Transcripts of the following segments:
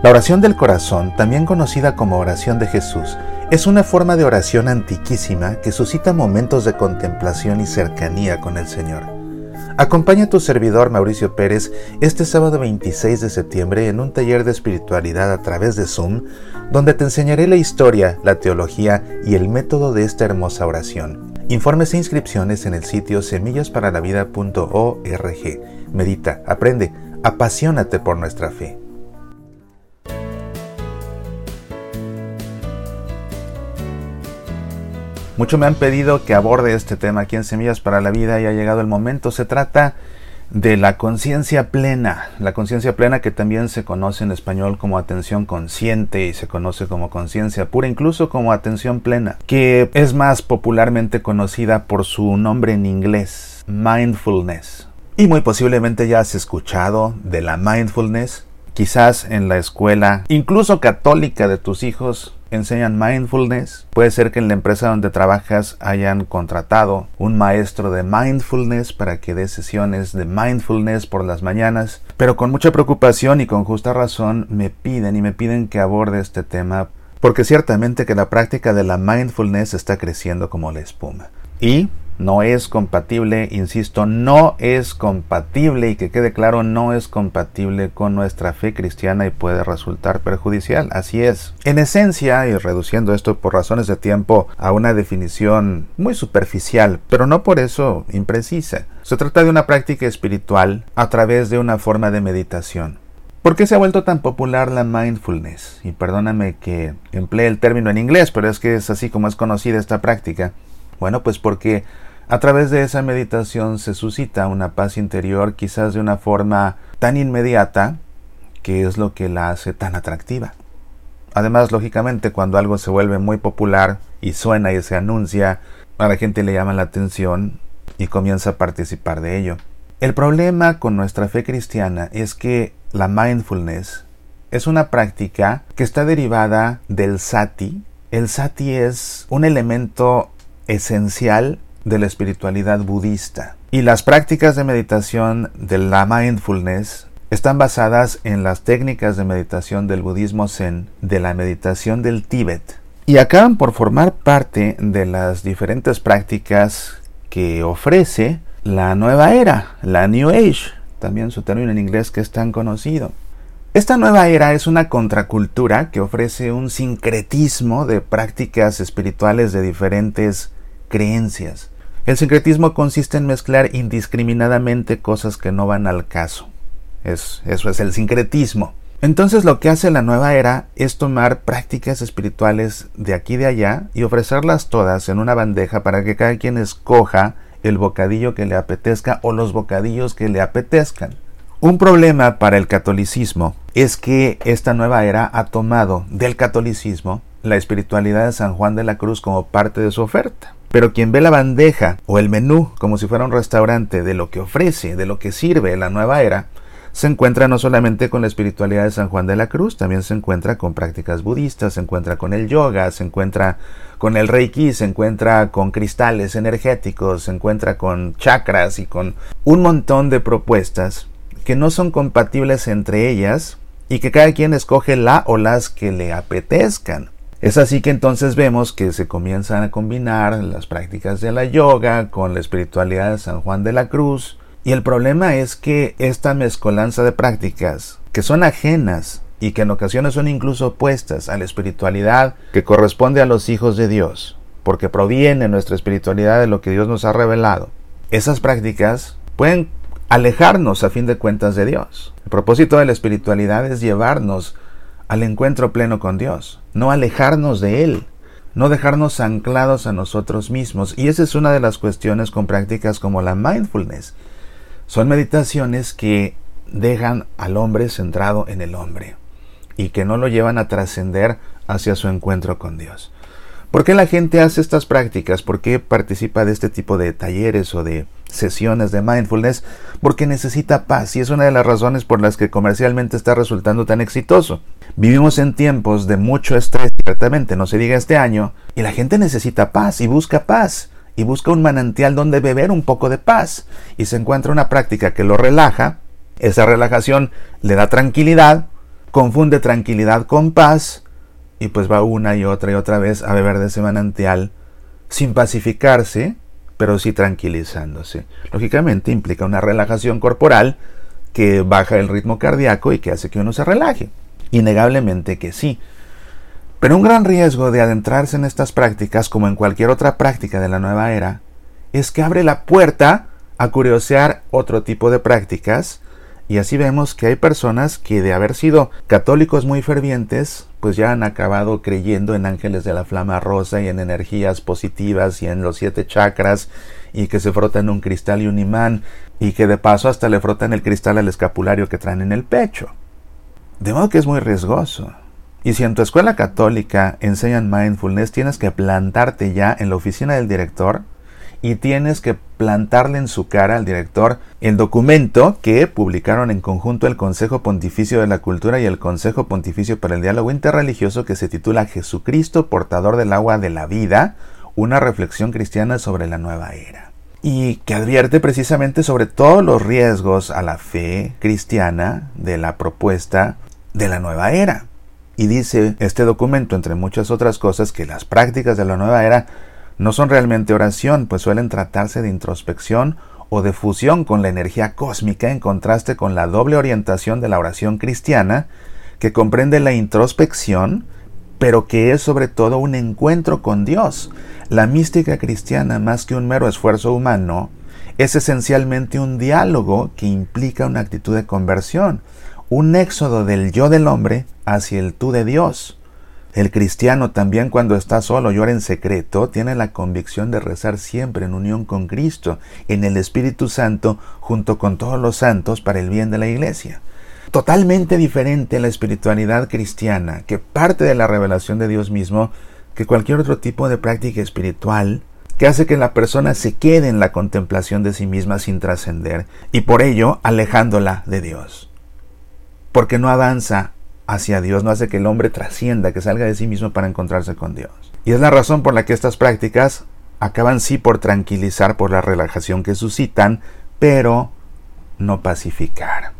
La oración del corazón, también conocida como oración de Jesús, es una forma de oración antiquísima que suscita momentos de contemplación y cercanía con el Señor. Acompaña a tu servidor Mauricio Pérez este sábado 26 de septiembre en un taller de espiritualidad a través de Zoom, donde te enseñaré la historia, la teología y el método de esta hermosa oración. Informes e inscripciones en el sitio semillasparalavida.org. Medita, aprende, apasionate por nuestra fe. Mucho me han pedido que aborde este tema aquí en Semillas para la Vida y ha llegado el momento. Se trata de la conciencia plena, la conciencia plena que también se conoce en español como atención consciente y se conoce como conciencia pura, incluso como atención plena, que es más popularmente conocida por su nombre en inglés, mindfulness. Y muy posiblemente ya has escuchado de la mindfulness, quizás en la escuela, incluso católica de tus hijos, enseñan mindfulness. Puede ser que en la empresa donde trabajas hayan contratado un maestro de mindfulness para que dé sesiones de mindfulness por las mañanas. Pero con mucha preocupación y con justa razón me piden y me piden que aborde este tema porque ciertamente que la práctica de la mindfulness está creciendo como la espuma. Y no es compatible, insisto, no es compatible y que quede claro, no es compatible con nuestra fe cristiana y puede resultar perjudicial. Así es. En esencia, y reduciendo esto por razones de tiempo a una definición muy superficial, pero no por eso imprecisa, se trata de una práctica espiritual a través de una forma de meditación. ¿Por qué se ha vuelto tan popular la mindfulness? Y perdóname que emplee el término en inglés, pero es que es así como es conocida esta práctica. Bueno, pues porque a través de esa meditación se suscita una paz interior quizás de una forma tan inmediata que es lo que la hace tan atractiva. Además, lógicamente, cuando algo se vuelve muy popular y suena y se anuncia, a la gente le llama la atención y comienza a participar de ello. El problema con nuestra fe cristiana es que la mindfulness es una práctica que está derivada del sati. El sati es un elemento esencial de la espiritualidad budista. Y las prácticas de meditación de la mindfulness están basadas en las técnicas de meditación del budismo zen, de la meditación del Tíbet, y acaban por formar parte de las diferentes prácticas que ofrece la nueva era, la New Age, también su término en inglés que es tan conocido. Esta nueva era es una contracultura que ofrece un sincretismo de prácticas espirituales de diferentes creencias. El sincretismo consiste en mezclar indiscriminadamente cosas que no van al caso. Es, eso es el sincretismo. Entonces lo que hace la nueva era es tomar prácticas espirituales de aquí y de allá y ofrecerlas todas en una bandeja para que cada quien escoja el bocadillo que le apetezca o los bocadillos que le apetezcan. Un problema para el catolicismo es que esta nueva era ha tomado del catolicismo la espiritualidad de San Juan de la Cruz como parte de su oferta. Pero quien ve la bandeja o el menú como si fuera un restaurante de lo que ofrece, de lo que sirve la nueva era, se encuentra no solamente con la espiritualidad de San Juan de la Cruz, también se encuentra con prácticas budistas, se encuentra con el yoga, se encuentra con el reiki, se encuentra con cristales energéticos, se encuentra con chakras y con un montón de propuestas que no son compatibles entre ellas y que cada quien escoge la o las que le apetezcan. Es así que entonces vemos que se comienzan a combinar las prácticas de la yoga con la espiritualidad de San Juan de la Cruz. Y el problema es que esta mezcolanza de prácticas, que son ajenas y que en ocasiones son incluso opuestas a la espiritualidad que corresponde a los hijos de Dios, porque proviene nuestra espiritualidad de lo que Dios nos ha revelado, esas prácticas pueden alejarnos a fin de cuentas de Dios. El propósito de la espiritualidad es llevarnos al encuentro pleno con Dios, no alejarnos de Él, no dejarnos anclados a nosotros mismos. Y esa es una de las cuestiones con prácticas como la mindfulness. Son meditaciones que dejan al hombre centrado en el hombre y que no lo llevan a trascender hacia su encuentro con Dios. ¿Por qué la gente hace estas prácticas? ¿Por qué participa de este tipo de talleres o de sesiones de mindfulness? Porque necesita paz y es una de las razones por las que comercialmente está resultando tan exitoso. Vivimos en tiempos de mucho estrés, ciertamente, no se diga este año, y la gente necesita paz y busca paz y busca un manantial donde beber un poco de paz y se encuentra una práctica que lo relaja, esa relajación le da tranquilidad, confunde tranquilidad con paz y pues va una y otra y otra vez a beber de ese manantial sin pacificarse, pero sí tranquilizándose. Lógicamente implica una relajación corporal que baja el ritmo cardíaco y que hace que uno se relaje. Innegablemente que sí. Pero un gran riesgo de adentrarse en estas prácticas, como en cualquier otra práctica de la nueva era, es que abre la puerta a curiosear otro tipo de prácticas, y así vemos que hay personas que de haber sido católicos muy fervientes, pues ya han acabado creyendo en ángeles de la flama rosa y en energías positivas y en los siete chakras y que se frotan un cristal y un imán y que de paso hasta le frotan el cristal al escapulario que traen en el pecho. De modo que es muy riesgoso. Y si en tu escuela católica enseñan mindfulness, tienes que plantarte ya en la oficina del director y tienes que plantarle en su cara al director el documento que publicaron en conjunto el Consejo Pontificio de la Cultura y el Consejo Pontificio para el Diálogo Interreligioso que se titula Jesucristo, portador del agua de la vida, una reflexión cristiana sobre la nueva era. Y que advierte precisamente sobre todos los riesgos a la fe cristiana de la propuesta de la nueva era. Y dice este documento, entre muchas otras cosas, que las prácticas de la nueva era no son realmente oración, pues suelen tratarse de introspección o de fusión con la energía cósmica en contraste con la doble orientación de la oración cristiana, que comprende la introspección, pero que es sobre todo un encuentro con Dios. La mística cristiana, más que un mero esfuerzo humano, es esencialmente un diálogo que implica una actitud de conversión, un éxodo del yo del hombre hacia el tú de Dios. El cristiano también cuando está solo llora en secreto, tiene la convicción de rezar siempre en unión con Cristo, en el Espíritu Santo, junto con todos los santos para el bien de la iglesia. Totalmente diferente la espiritualidad cristiana, que parte de la revelación de Dios mismo, que cualquier otro tipo de práctica espiritual, que hace que la persona se quede en la contemplación de sí misma sin trascender, y por ello alejándola de Dios porque no avanza hacia Dios, no hace que el hombre trascienda, que salga de sí mismo para encontrarse con Dios. Y es la razón por la que estas prácticas acaban sí por tranquilizar por la relajación que suscitan, pero no pacificar.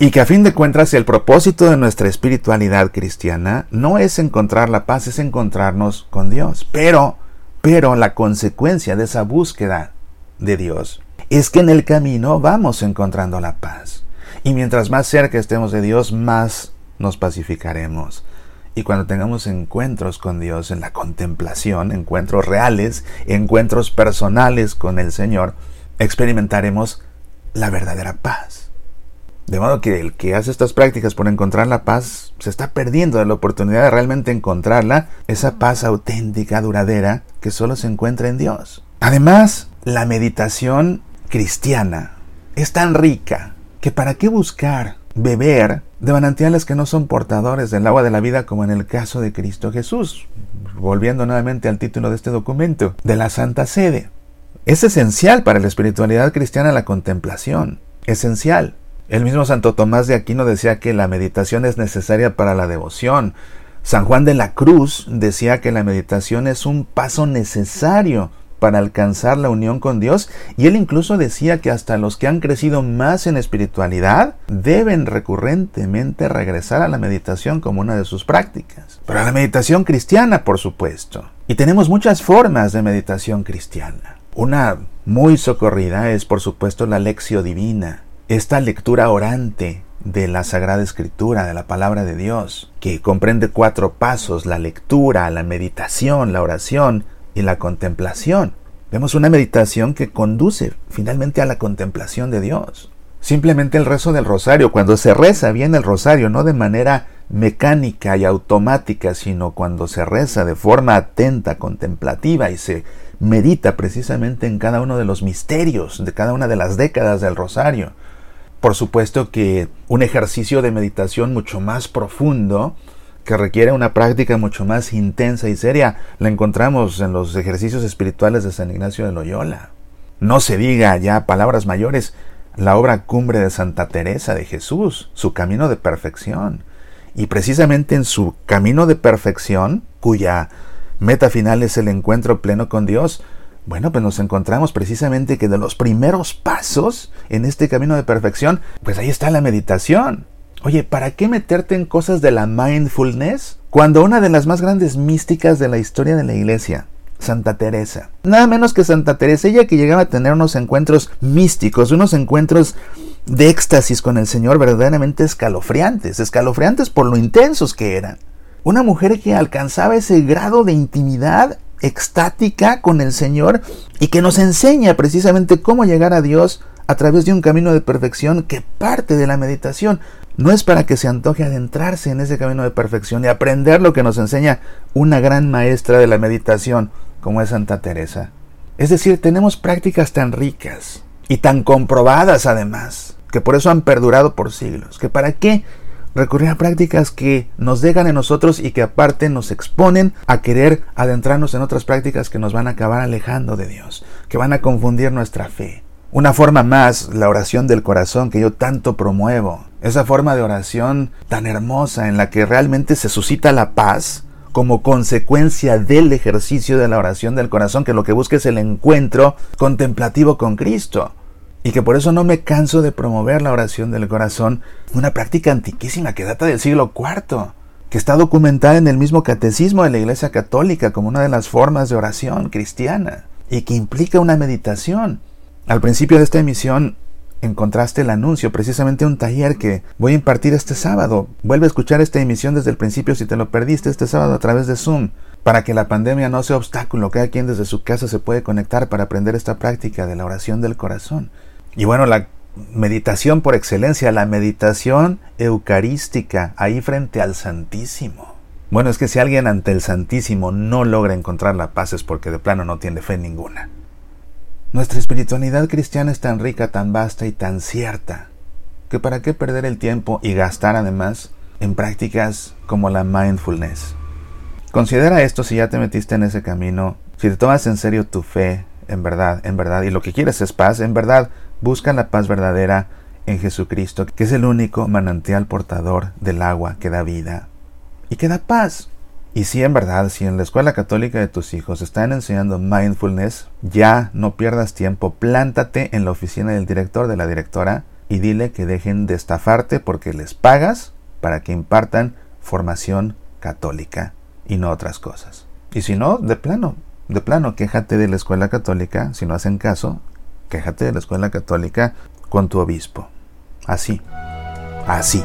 Y que a fin de cuentas el propósito de nuestra espiritualidad cristiana no es encontrar la paz, es encontrarnos con Dios. Pero, pero la consecuencia de esa búsqueda de Dios es que en el camino vamos encontrando la paz. Y mientras más cerca estemos de Dios, más nos pacificaremos. Y cuando tengamos encuentros con Dios en la contemplación, encuentros reales, encuentros personales con el Señor, experimentaremos la verdadera paz. De modo que el que hace estas prácticas por encontrar la paz se está perdiendo de la oportunidad de realmente encontrarla, esa paz auténtica, duradera, que solo se encuentra en Dios. Además, la meditación cristiana es tan rica, que para qué buscar beber de manantiales que no son portadores del agua de la vida como en el caso de Cristo Jesús. Volviendo nuevamente al título de este documento, de la Santa Sede. Es esencial para la espiritualidad cristiana la contemplación, esencial. El mismo Santo Tomás de Aquino decía que la meditación es necesaria para la devoción. San Juan de la Cruz decía que la meditación es un paso necesario para alcanzar la unión con Dios y él incluso decía que hasta los que han crecido más en espiritualidad deben recurrentemente regresar a la meditación como una de sus prácticas. Pero a la meditación cristiana, por supuesto. Y tenemos muchas formas de meditación cristiana. Una muy socorrida es por supuesto la lección divina, esta lectura orante de la Sagrada Escritura, de la palabra de Dios, que comprende cuatro pasos, la lectura, la meditación, la oración y la contemplación. Vemos una meditación que conduce finalmente a la contemplación de Dios. Simplemente el rezo del rosario, cuando se reza bien el rosario, no de manera mecánica y automática, sino cuando se reza de forma atenta, contemplativa y se medita precisamente en cada uno de los misterios de cada una de las décadas del rosario. Por supuesto que un ejercicio de meditación mucho más profundo que requiere una práctica mucho más intensa y seria, la encontramos en los ejercicios espirituales de San Ignacio de Loyola. No se diga ya palabras mayores, la obra cumbre de Santa Teresa de Jesús, su camino de perfección. Y precisamente en su camino de perfección, cuya meta final es el encuentro pleno con Dios, bueno, pues nos encontramos precisamente que de los primeros pasos en este camino de perfección, pues ahí está la meditación. Oye, ¿para qué meterte en cosas de la mindfulness cuando una de las más grandes místicas de la historia de la iglesia, Santa Teresa, nada menos que Santa Teresa, ella que llegaba a tener unos encuentros místicos, unos encuentros de éxtasis con el Señor verdaderamente escalofriantes, escalofriantes por lo intensos que eran. Una mujer que alcanzaba ese grado de intimidad extática con el Señor y que nos enseña precisamente cómo llegar a Dios a través de un camino de perfección que parte de la meditación. No es para que se antoje adentrarse en ese camino de perfección y aprender lo que nos enseña una gran maestra de la meditación como es Santa Teresa. Es decir, tenemos prácticas tan ricas y tan comprobadas además, que por eso han perdurado por siglos, que para qué recurrir a prácticas que nos dejan en nosotros y que aparte nos exponen a querer adentrarnos en otras prácticas que nos van a acabar alejando de Dios, que van a confundir nuestra fe. Una forma más, la oración del corazón que yo tanto promuevo. Esa forma de oración tan hermosa en la que realmente se suscita la paz como consecuencia del ejercicio de la oración del corazón, que lo que busca es el encuentro contemplativo con Cristo. Y que por eso no me canso de promover la oración del corazón, una práctica antiquísima que data del siglo IV, que está documentada en el mismo catecismo de la Iglesia Católica como una de las formas de oración cristiana, y que implica una meditación. Al principio de esta emisión encontraste el anuncio, precisamente un taller que voy a impartir este sábado. Vuelve a escuchar esta emisión desde el principio si te lo perdiste este sábado a través de Zoom, para que la pandemia no sea obstáculo. Cada quien desde su casa se puede conectar para aprender esta práctica de la oración del corazón. Y bueno, la meditación por excelencia, la meditación eucarística, ahí frente al Santísimo. Bueno, es que si alguien ante el Santísimo no logra encontrar la paz es porque de plano no tiene fe ninguna. Nuestra espiritualidad cristiana es tan rica, tan vasta y tan cierta, que para qué perder el tiempo y gastar además en prácticas como la mindfulness. Considera esto si ya te metiste en ese camino, si te tomas en serio tu fe, en verdad, en verdad, y lo que quieres es paz, en verdad, busca la paz verdadera en Jesucristo, que es el único manantial portador del agua que da vida y que da paz. Y si en verdad, si en la escuela católica de tus hijos están enseñando mindfulness, ya no pierdas tiempo, plántate en la oficina del director, de la directora, y dile que dejen de estafarte porque les pagas para que impartan formación católica y no otras cosas. Y si no, de plano, de plano, quéjate de la escuela católica, si no hacen caso, quéjate de la escuela católica con tu obispo. Así, así.